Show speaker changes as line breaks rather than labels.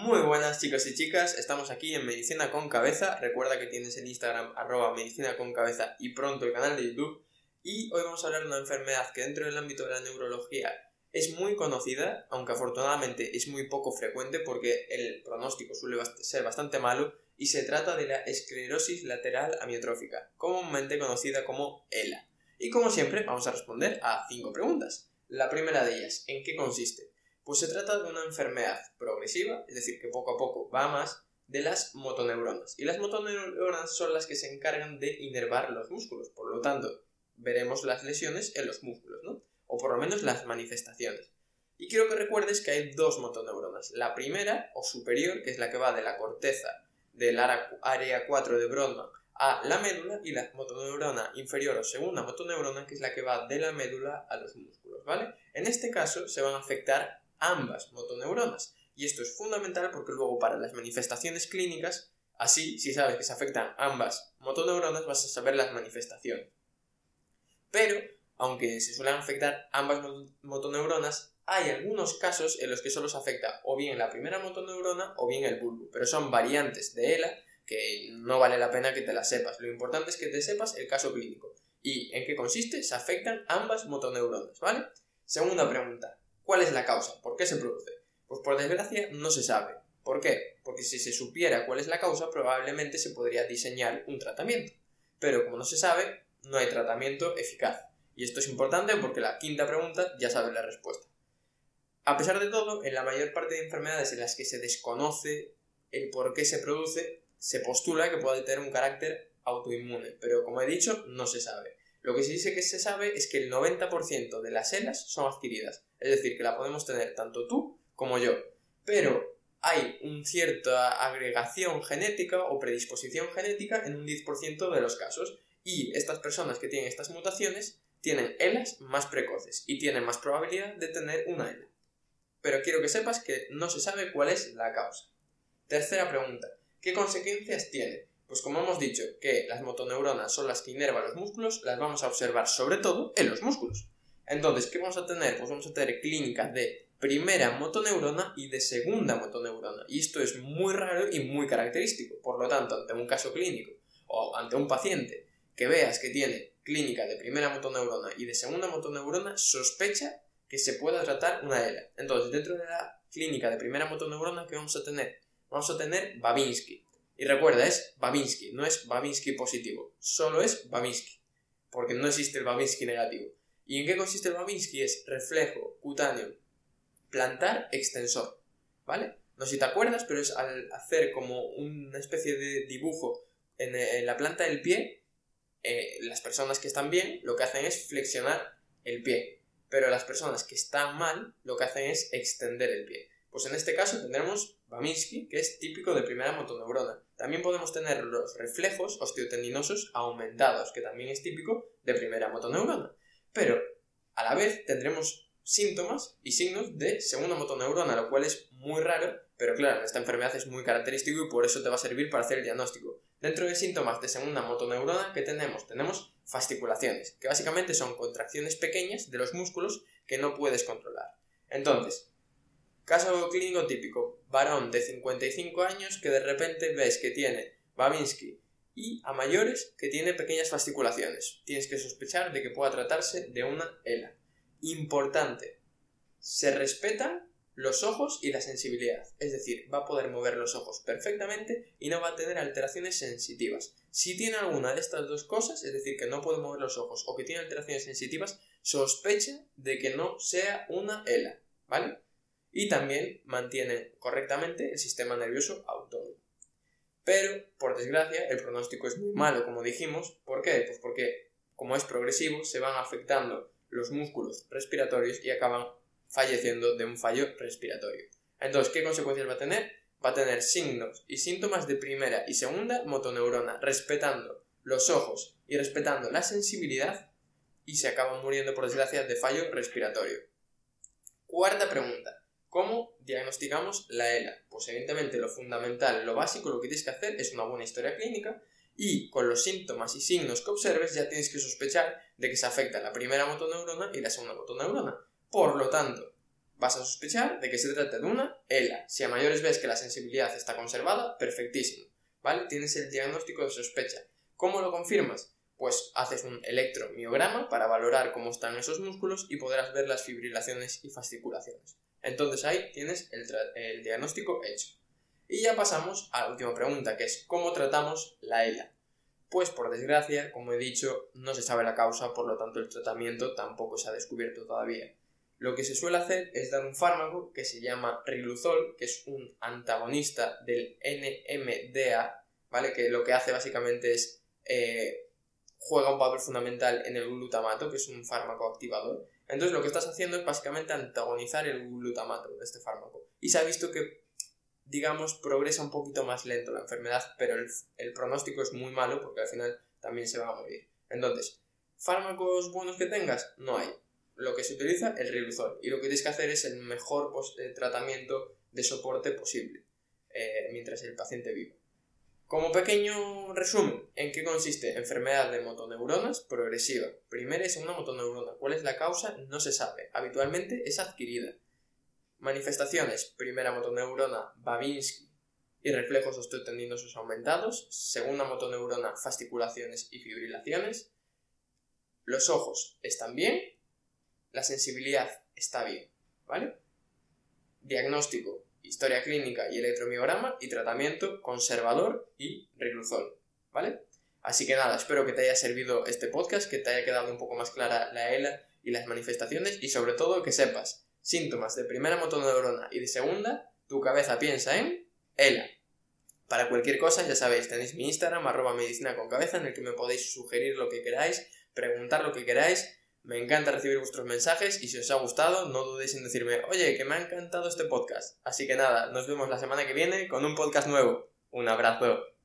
Muy buenas chicos y chicas, estamos aquí en Medicina con Cabeza. Recuerda que tienes el Instagram arroba Medicina con Cabeza y pronto el canal de YouTube. Y hoy vamos a hablar de una enfermedad que dentro del ámbito de la neurología es muy conocida, aunque afortunadamente es muy poco frecuente porque el pronóstico suele ser bastante malo y se trata de la esclerosis lateral amiotrófica, comúnmente conocida como ELA. Y como siempre, vamos a responder a cinco preguntas. La primera de ellas, ¿en qué consiste? Pues se trata de una enfermedad progresiva, es decir, que poco a poco va más de las motoneuronas. Y las motoneuronas son las que se encargan de inervar los músculos, por lo tanto, veremos las lesiones en los músculos, ¿no? O por lo menos las manifestaciones. Y quiero que recuerdes que hay dos motoneuronas. La primera, o superior, que es la que va de la corteza del área 4 de Brodmann a la médula, y la motoneurona inferior o segunda motoneurona, que es la que va de la médula a los músculos, ¿vale? En este caso se van a afectar ambas motoneuronas. Y esto es fundamental porque luego para las manifestaciones clínicas, así, si sabes que se afectan ambas motoneuronas, vas a saber las manifestaciones. Pero, aunque se suelen afectar ambas motoneuronas, hay algunos casos en los que solo se afecta o bien la primera motoneurona o bien el bulbo, pero son variantes de ELA que no vale la pena que te las sepas. Lo importante es que te sepas el caso clínico. ¿Y en qué consiste? Se afectan ambas motoneuronas, ¿vale? Segunda pregunta. ¿Cuál es la causa? ¿Por qué se produce? Pues por desgracia no se sabe. ¿Por qué? Porque si se supiera cuál es la causa, probablemente se podría diseñar un tratamiento. Pero como no se sabe, no hay tratamiento eficaz. Y esto es importante porque la quinta pregunta ya sabes la respuesta. A pesar de todo, en la mayor parte de enfermedades en las que se desconoce el por qué se produce, se postula que puede tener un carácter autoinmune, pero como he dicho, no se sabe. Lo que sí dice que se sabe es que el 90% de las ELAs son adquiridas, es decir, que la podemos tener tanto tú como yo. Pero hay una cierta agregación genética o predisposición genética en un 10% de los casos, y estas personas que tienen estas mutaciones tienen ELAs más precoces y tienen más probabilidad de tener una ELA. Pero quiero que sepas que no se sabe cuál es la causa. Tercera pregunta. ¿Qué consecuencias tiene? Pues como hemos dicho que las motoneuronas son las que inervan los músculos, las vamos a observar sobre todo en los músculos. Entonces, ¿qué vamos a tener? Pues vamos a tener clínicas de primera motoneurona y de segunda motoneurona. Y esto es muy raro y muy característico. Por lo tanto, ante un caso clínico o ante un paciente que veas que tiene clínica de primera motoneurona y de segunda motoneurona, sospecha que se pueda tratar una ELA. Entonces, dentro de la clínica de primera motoneurona, ¿qué vamos a tener? Vamos a tener Babinski. Y recuerda, es Babinski, no es Babinski positivo, solo es Babinski, porque no existe el Babinski negativo. ¿Y en qué consiste el Babinski? Es reflejo cutáneo plantar extensor, ¿vale? No sé si te acuerdas, pero es al hacer como una especie de dibujo en, la planta del pie, eh, las personas que están bien lo que hacen es flexionar el pie, pero las personas que están mal lo que hacen es extender el pie. Pues en este caso tendremos Baminsky, que es típico de primera motoneurona. También podemos tener los reflejos osteotendinosos aumentados, que también es típico de primera motoneurona. Pero a la vez tendremos síntomas y signos de segunda motoneurona, lo cual es muy raro, pero claro, esta enfermedad es muy característico y por eso te va a servir para hacer el diagnóstico. Dentro de síntomas de segunda motoneurona, ¿qué tenemos? Tenemos fasciculaciones, que básicamente son contracciones pequeñas de los músculos que no puedes controlar. Entonces, Caso clínico típico, varón de 55 años que de repente ves que tiene Babinski y a mayores que tiene pequeñas fasciculaciones. Tienes que sospechar de que pueda tratarse de una ELA. Importante, se respetan los ojos y la sensibilidad, es decir, va a poder mover los ojos perfectamente y no va a tener alteraciones sensitivas. Si tiene alguna de estas dos cosas, es decir, que no puede mover los ojos o que tiene alteraciones sensitivas, sospecha de que no sea una ELA, ¿vale? Y también mantienen correctamente el sistema nervioso autónomo. Pero, por desgracia, el pronóstico es muy malo, como dijimos. ¿Por qué? Pues porque, como es progresivo, se van afectando los músculos respiratorios y acaban falleciendo de un fallo respiratorio. Entonces, ¿qué consecuencias va a tener? Va a tener signos y síntomas de primera y segunda motoneurona, respetando los ojos y respetando la sensibilidad y se acaban muriendo, por desgracia, de fallo respiratorio. Cuarta pregunta. ¿Cómo diagnosticamos la ELA? Pues evidentemente lo fundamental, lo básico, lo que tienes que hacer es una buena historia clínica y con los síntomas y signos que observes ya tienes que sospechar de que se afecta la primera motoneurona y la segunda motoneurona. Por lo tanto, vas a sospechar de que se trata de una ELA. Si a mayores ves que la sensibilidad está conservada, perfectísimo, ¿vale? Tienes el diagnóstico de sospecha. ¿Cómo lo confirmas? Pues haces un electromiograma para valorar cómo están esos músculos y podrás ver las fibrilaciones y fasciculaciones. Entonces ahí tienes el, diagnóstico hecho. Y ya pasamos a la última pregunta, que es ¿cómo tratamos la ELA? Pues por desgracia, como he dicho, no se sabe la causa, por lo tanto el tratamiento tampoco se ha descubierto todavía. Lo que se suele hacer es dar un fármaco que se llama riluzol, que es un antagonista del NMDA, ¿vale? Que lo que hace básicamente es eh, juega un papel fundamental en el glutamato, que es un fármaco activador. Entonces lo que estás haciendo es básicamente antagonizar el glutamato de este fármaco. Y se ha visto que digamos, progresa un poquito más lento la enfermedad, pero el, pronóstico es muy malo porque al final también se va a morir. Entonces, ¿fármacos buenos que tengas? No hay. Lo que se utiliza, el riluzol. Y lo que tienes que hacer es el mejor eh, tratamiento de soporte posible eh, mientras el paciente vive. Como pequeño resumen, ¿en qué consiste? Enfermedad de motoneuronas progresiva. Primera y segunda motoneurona. ¿Cuál es la causa? No se sabe. Habitualmente es adquirida. Manifestaciones. Primera motoneurona, Babinski y reflejos osteotendinosos aumentados. Segunda motoneurona, fasciculaciones y fibrilaciones. Los ojos están bien. La sensibilidad está bien. ¿Vale? Diagnóstico, historia clínica y electromiograma y tratamiento conservador y riluzol. ¿Vale? Así que nada, espero que te haya servido este podcast, que te haya quedado un poco más clara la ELA y las manifestaciones y sobre todo que sepas síntomas de primera motoneurona y de segunda, tu cabeza piensa en ELA. Para cualquier cosa, ya sabéis, tenéis mi Instagram, arroba medicina con cabeza, en el que me podéis sugerir lo que queráis, preguntar lo que queráis. Me encanta recibir vuestros mensajes y si os ha gustado, no dudéis en decirme, oye, que me ha encantado este podcast. Así que nada, nos vemos la semana que viene con un podcast nuevo. Un abrazo.